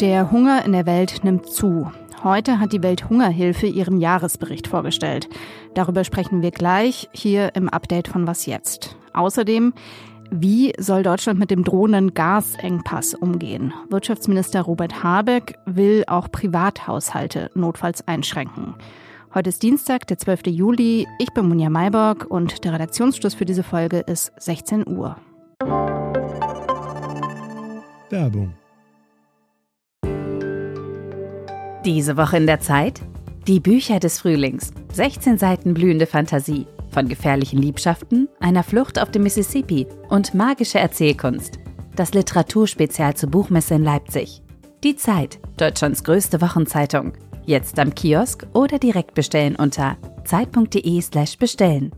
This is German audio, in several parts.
Der Hunger in der Welt nimmt zu. Heute hat die Welthungerhilfe ihren Jahresbericht vorgestellt. Darüber sprechen wir gleich hier im Update von Was jetzt. Außerdem, wie soll Deutschland mit dem drohenden Gasengpass umgehen? Wirtschaftsminister Robert Habeck will auch Privathaushalte notfalls einschränken. Heute ist Dienstag, der 12. Juli. Ich bin Munja Mayborg und der Redaktionsschluss für diese Folge ist 16 Uhr. Werbung. Diese Woche in der Zeit? Die Bücher des Frühlings. 16 Seiten blühende Fantasie. Von gefährlichen Liebschaften, einer Flucht auf dem Mississippi und magische Erzählkunst. Das Literaturspezial zur Buchmesse in Leipzig. Die Zeit, Deutschlands größte Wochenzeitung. Jetzt am Kiosk oder direkt bestellen unter zeit.de/slash bestellen.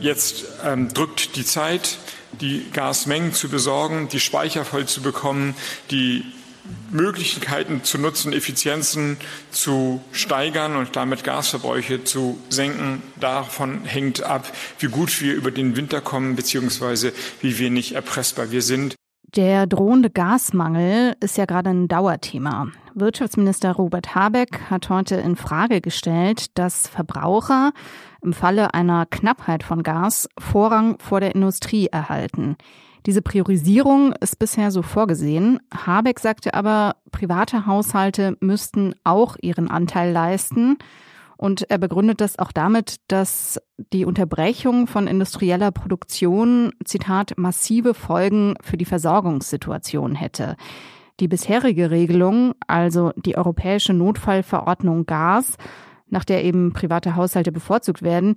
Jetzt ähm, drückt die Zeit, die Gasmengen zu besorgen, die Speicher voll zu bekommen, die Möglichkeiten zu nutzen, Effizienzen zu steigern und damit Gasverbräuche zu senken. Davon hängt ab, wie gut wir über den Winter kommen, beziehungsweise wie wenig erpressbar wir sind. Der drohende Gasmangel ist ja gerade ein Dauerthema. Wirtschaftsminister Robert Habeck hat heute in Frage gestellt, dass Verbraucher im Falle einer Knappheit von Gas Vorrang vor der Industrie erhalten. Diese Priorisierung ist bisher so vorgesehen. Habeck sagte aber, private Haushalte müssten auch ihren Anteil leisten. Und er begründet das auch damit, dass die Unterbrechung von industrieller Produktion, Zitat, massive Folgen für die Versorgungssituation hätte. Die bisherige Regelung, also die europäische Notfallverordnung Gas, nach der eben private Haushalte bevorzugt werden,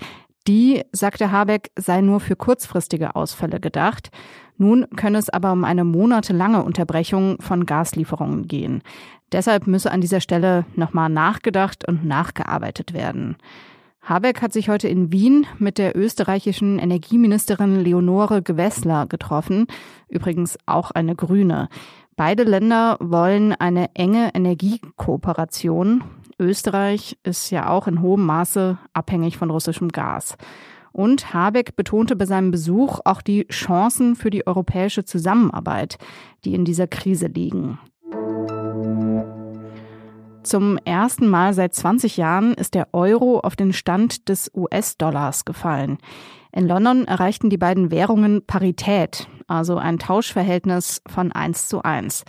die, sagte Habeck, sei nur für kurzfristige Ausfälle gedacht. Nun könne es aber um eine monatelange Unterbrechung von Gaslieferungen gehen. Deshalb müsse an dieser Stelle nochmal nachgedacht und nachgearbeitet werden. Habeck hat sich heute in Wien mit der österreichischen Energieministerin Leonore Gewessler getroffen, übrigens auch eine Grüne. Beide Länder wollen eine enge Energiekooperation. Österreich ist ja auch in hohem Maße abhängig von russischem Gas. Und Habeck betonte bei seinem Besuch auch die Chancen für die europäische Zusammenarbeit, die in dieser Krise liegen. Zum ersten Mal seit 20 Jahren ist der Euro auf den Stand des US-Dollars gefallen. In London erreichten die beiden Währungen Parität, also ein Tauschverhältnis von 1 zu 1.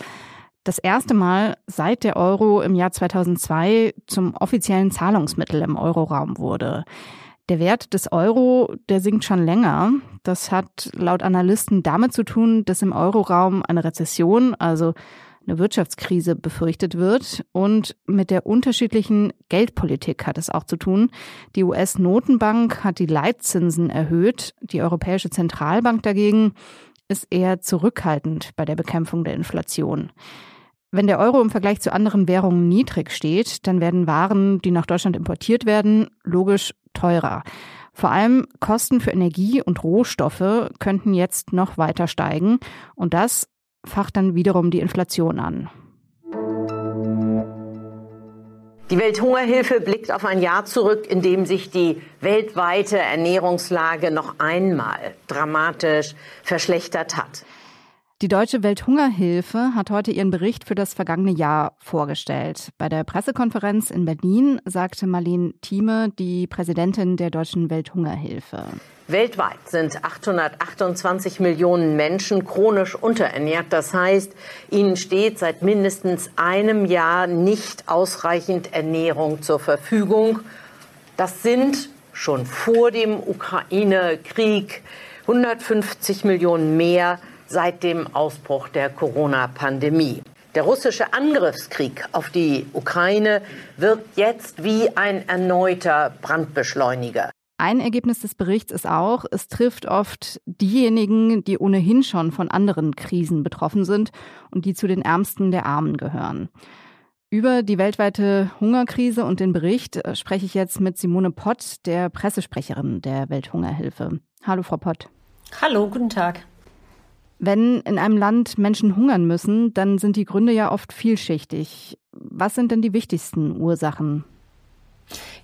Das erste Mal seit der Euro im Jahr 2002 zum offiziellen Zahlungsmittel im Euroraum wurde. Der Wert des Euro, der sinkt schon länger. Das hat laut Analysten damit zu tun, dass im Euroraum eine Rezession, also eine Wirtschaftskrise befürchtet wird. Und mit der unterschiedlichen Geldpolitik hat es auch zu tun. Die US-Notenbank hat die Leitzinsen erhöht. Die Europäische Zentralbank dagegen ist eher zurückhaltend bei der Bekämpfung der Inflation. Wenn der Euro im Vergleich zu anderen Währungen niedrig steht, dann werden Waren, die nach Deutschland importiert werden, logisch teurer. Vor allem Kosten für Energie und Rohstoffe könnten jetzt noch weiter steigen und das facht dann wiederum die Inflation an. Die Welthungerhilfe blickt auf ein Jahr zurück, in dem sich die weltweite Ernährungslage noch einmal dramatisch verschlechtert hat. Die Deutsche Welthungerhilfe hat heute ihren Bericht für das vergangene Jahr vorgestellt. Bei der Pressekonferenz in Berlin sagte Marlene Thieme, die Präsidentin der Deutschen Welthungerhilfe. Weltweit sind 828 Millionen Menschen chronisch unterernährt. Das heißt, ihnen steht seit mindestens einem Jahr nicht ausreichend Ernährung zur Verfügung. Das sind schon vor dem Ukraine-Krieg 150 Millionen mehr seit dem Ausbruch der Corona-Pandemie. Der russische Angriffskrieg auf die Ukraine wirkt jetzt wie ein erneuter Brandbeschleuniger. Ein Ergebnis des Berichts ist auch, es trifft oft diejenigen, die ohnehin schon von anderen Krisen betroffen sind und die zu den Ärmsten der Armen gehören. Über die weltweite Hungerkrise und den Bericht äh, spreche ich jetzt mit Simone Pott, der Pressesprecherin der Welthungerhilfe. Hallo, Frau Pott. Hallo, guten Tag. Wenn in einem Land Menschen hungern müssen, dann sind die Gründe ja oft vielschichtig. Was sind denn die wichtigsten Ursachen?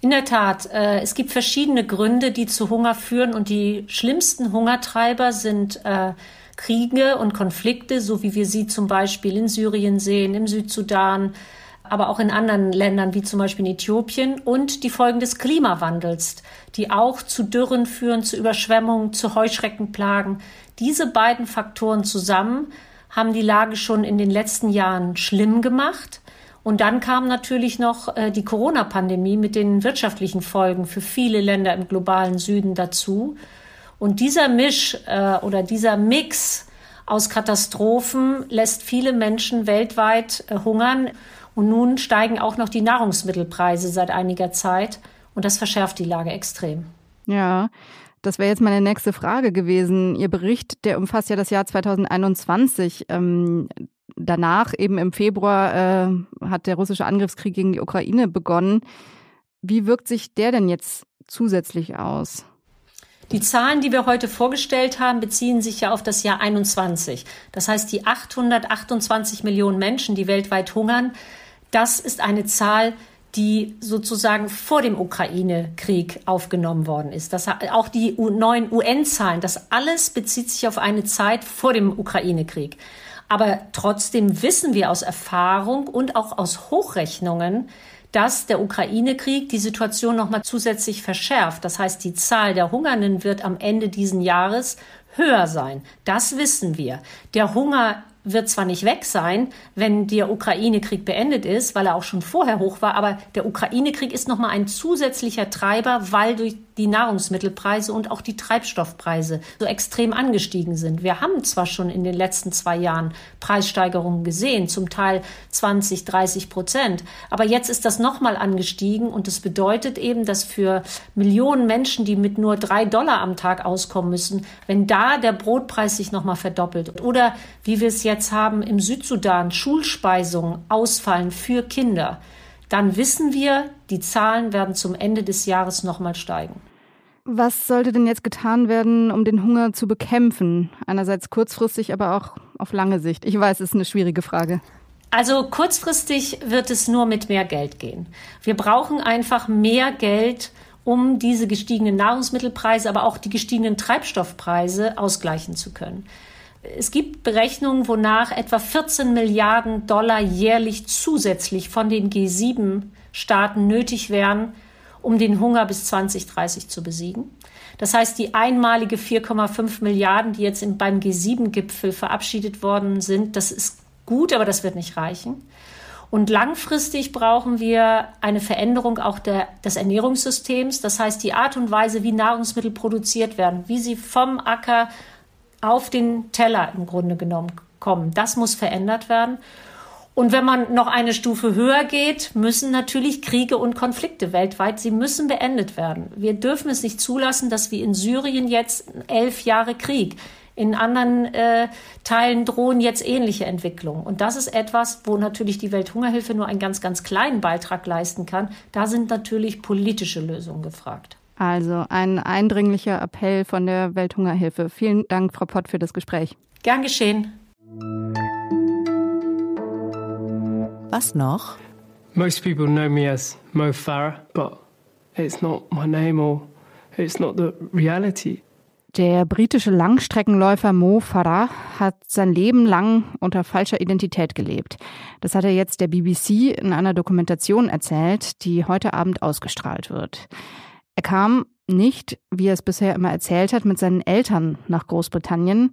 In der Tat, äh, es gibt verschiedene Gründe, die zu Hunger führen und die schlimmsten Hungertreiber sind äh, Kriege und Konflikte, so wie wir sie zum Beispiel in Syrien sehen, im Südsudan, aber auch in anderen Ländern wie zum Beispiel in Äthiopien und die Folgen des Klimawandels, die auch zu Dürren führen, zu Überschwemmungen, zu Heuschreckenplagen. Diese beiden Faktoren zusammen haben die Lage schon in den letzten Jahren schlimm gemacht. Und dann kam natürlich noch äh, die Corona-Pandemie mit den wirtschaftlichen Folgen für viele Länder im globalen Süden dazu. Und dieser Misch äh, oder dieser Mix aus Katastrophen lässt viele Menschen weltweit äh, hungern. Und nun steigen auch noch die Nahrungsmittelpreise seit einiger Zeit. Und das verschärft die Lage extrem. Ja, das wäre jetzt meine nächste Frage gewesen. Ihr Bericht, der umfasst ja das Jahr 2021. Ähm, danach, eben im Februar, äh, hat der russische Angriffskrieg gegen die Ukraine begonnen. Wie wirkt sich der denn jetzt zusätzlich aus? Die Zahlen, die wir heute vorgestellt haben, beziehen sich ja auf das Jahr 21. Das heißt, die 828 Millionen Menschen, die weltweit hungern, das ist eine Zahl, die sozusagen vor dem Ukraine-Krieg aufgenommen worden ist. Das, auch die neuen UN-Zahlen, das alles bezieht sich auf eine Zeit vor dem Ukraine-Krieg. Aber trotzdem wissen wir aus Erfahrung und auch aus Hochrechnungen, dass der Ukraine-Krieg die Situation noch mal zusätzlich verschärft. Das heißt, die Zahl der Hungernden wird am Ende diesen Jahres höher sein. Das wissen wir. Der Hunger wird zwar nicht weg sein, wenn der Ukraine-Krieg beendet ist, weil er auch schon vorher hoch war, aber der Ukraine-Krieg ist nochmal ein zusätzlicher Treiber, weil durch die Nahrungsmittelpreise und auch die Treibstoffpreise so extrem angestiegen sind. Wir haben zwar schon in den letzten zwei Jahren Preissteigerungen gesehen, zum Teil 20, 30 Prozent, aber jetzt ist das nochmal angestiegen und das bedeutet eben, dass für Millionen Menschen, die mit nur drei Dollar am Tag auskommen müssen, wenn da der Brotpreis sich nochmal verdoppelt oder wie wir es jetzt haben im Südsudan, Schulspeisungen ausfallen für Kinder, dann wissen wir, die Zahlen werden zum Ende des Jahres nochmal steigen. Was sollte denn jetzt getan werden, um den Hunger zu bekämpfen? Einerseits kurzfristig, aber auch auf lange Sicht. Ich weiß, es ist eine schwierige Frage. Also kurzfristig wird es nur mit mehr Geld gehen. Wir brauchen einfach mehr Geld, um diese gestiegenen Nahrungsmittelpreise, aber auch die gestiegenen Treibstoffpreise ausgleichen zu können. Es gibt Berechnungen, wonach etwa 14 Milliarden Dollar jährlich zusätzlich von den G7-Staaten nötig wären, um den Hunger bis 2030 zu besiegen. Das heißt, die einmalige 4,5 Milliarden, die jetzt beim G7-Gipfel verabschiedet worden sind, das ist gut, aber das wird nicht reichen. Und langfristig brauchen wir eine Veränderung auch der, des Ernährungssystems. Das heißt, die Art und Weise, wie Nahrungsmittel produziert werden, wie sie vom Acker auf den Teller im Grunde genommen kommen. Das muss verändert werden. Und wenn man noch eine Stufe höher geht, müssen natürlich Kriege und Konflikte weltweit, sie müssen beendet werden. Wir dürfen es nicht zulassen, dass wir in Syrien jetzt elf Jahre Krieg. In anderen äh, Teilen drohen jetzt ähnliche Entwicklungen. Und das ist etwas, wo natürlich die Welthungerhilfe nur einen ganz, ganz kleinen Beitrag leisten kann. Da sind natürlich politische Lösungen gefragt. Also ein eindringlicher Appell von der Welthungerhilfe. Vielen Dank, Frau Pott, für das Gespräch. Gern geschehen. Was noch? Most people know me as Mo Farah, but it's not my name or it's not the reality. Der britische Langstreckenläufer Mo Farah hat sein Leben lang unter falscher Identität gelebt. Das hat er jetzt der BBC in einer Dokumentation erzählt, die heute Abend ausgestrahlt wird. Er kam nicht, wie er es bisher immer erzählt hat, mit seinen Eltern nach Großbritannien,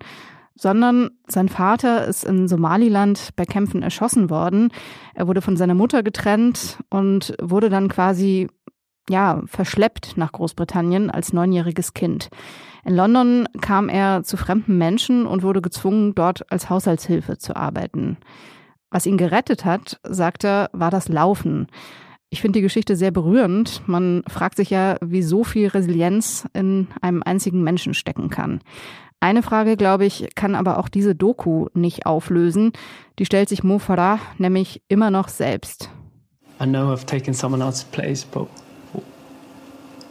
sondern sein Vater ist in Somaliland bei Kämpfen erschossen worden. Er wurde von seiner Mutter getrennt und wurde dann quasi ja, verschleppt nach Großbritannien als neunjähriges Kind. In London kam er zu fremden Menschen und wurde gezwungen, dort als Haushaltshilfe zu arbeiten. Was ihn gerettet hat, sagt er, war das Laufen. Ich finde die Geschichte sehr berührend. Man fragt sich ja, wie so viel Resilienz in einem einzigen Menschen stecken kann. Eine Frage, glaube ich, kann aber auch diese Doku nicht auflösen. Die stellt sich Mo Farah nämlich immer noch selbst. I know I've taken someone else's place, but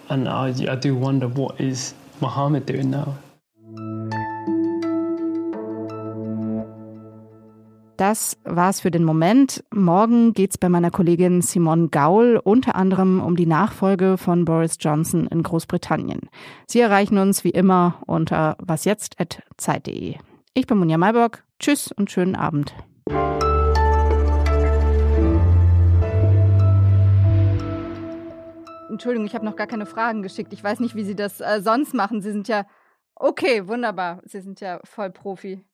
and I, I do wonder what is Muhammad doing now. Das war's für den Moment. Morgen geht's bei meiner Kollegin Simone Gaul unter anderem um die Nachfolge von Boris Johnson in Großbritannien. Sie erreichen uns wie immer unter wasjetzt.zeit.de. Ich bin Munja Mayborg. Tschüss und schönen Abend. Entschuldigung, ich habe noch gar keine Fragen geschickt. Ich weiß nicht, wie Sie das äh, sonst machen. Sie sind ja okay, wunderbar. Sie sind ja voll Profi.